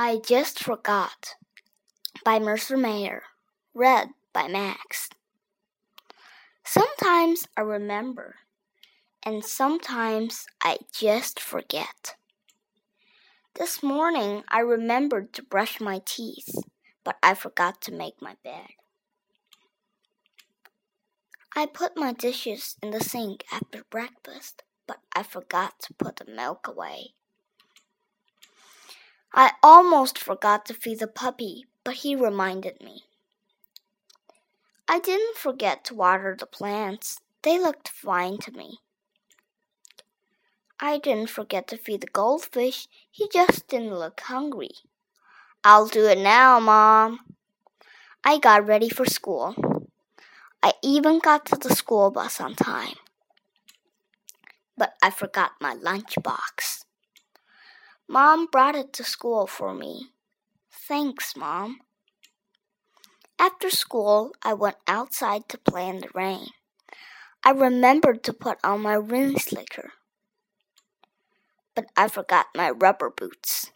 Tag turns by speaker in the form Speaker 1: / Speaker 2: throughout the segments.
Speaker 1: I Just Forgot by Mercer Mayer. Read by Max. Sometimes I remember, and sometimes I just forget. This morning I remembered to brush my teeth, but I forgot to make my bed. I put my dishes in the sink after breakfast, but I forgot to put the milk away. I almost forgot to feed the puppy, but he reminded me. I didn't forget to water the plants. They looked fine to me. I didn't forget to feed the goldfish. He just didn't look hungry. I'll do it now, Mom. I got ready for school. I even got to the school bus on time. But I forgot my lunchbox. Mom brought it to school for me. Thanks, Mom. After school, I went outside to play in the rain. I remembered to put on my rain slicker, but I forgot my rubber boots.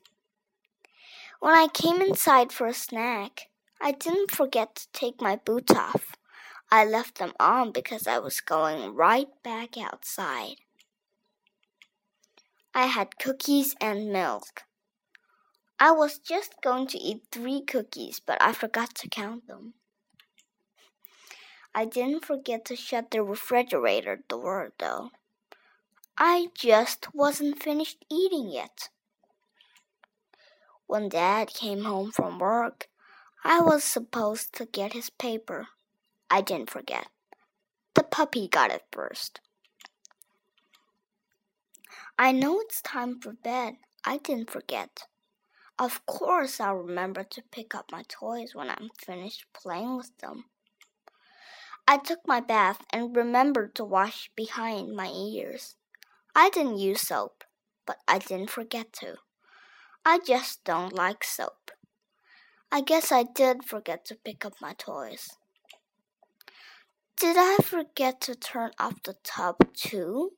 Speaker 1: When I came inside for a snack, I didn't forget to take my boots off. I left them on because I was going right back outside. I had cookies and milk. I was just going to eat three cookies, but I forgot to count them. I didn't forget to shut the refrigerator door, though. I just wasn't finished eating yet. When Dad came home from work, I was supposed to get his paper. I didn't forget. The puppy got it first. I know it's time for bed. I didn't forget. Of course, I'll remember to pick up my toys when I'm finished playing with them. I took my bath and remembered to wash behind my ears. I didn't use soap, but I didn't forget to. I just don't like soap. I guess I did forget to pick up my toys. Did I forget to turn off the tub too?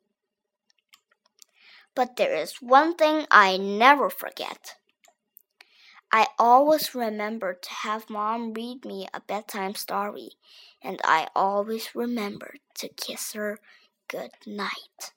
Speaker 1: But there is one thing I never forget. I always remember to have mom read me a bedtime story, and I always remember to kiss her good night.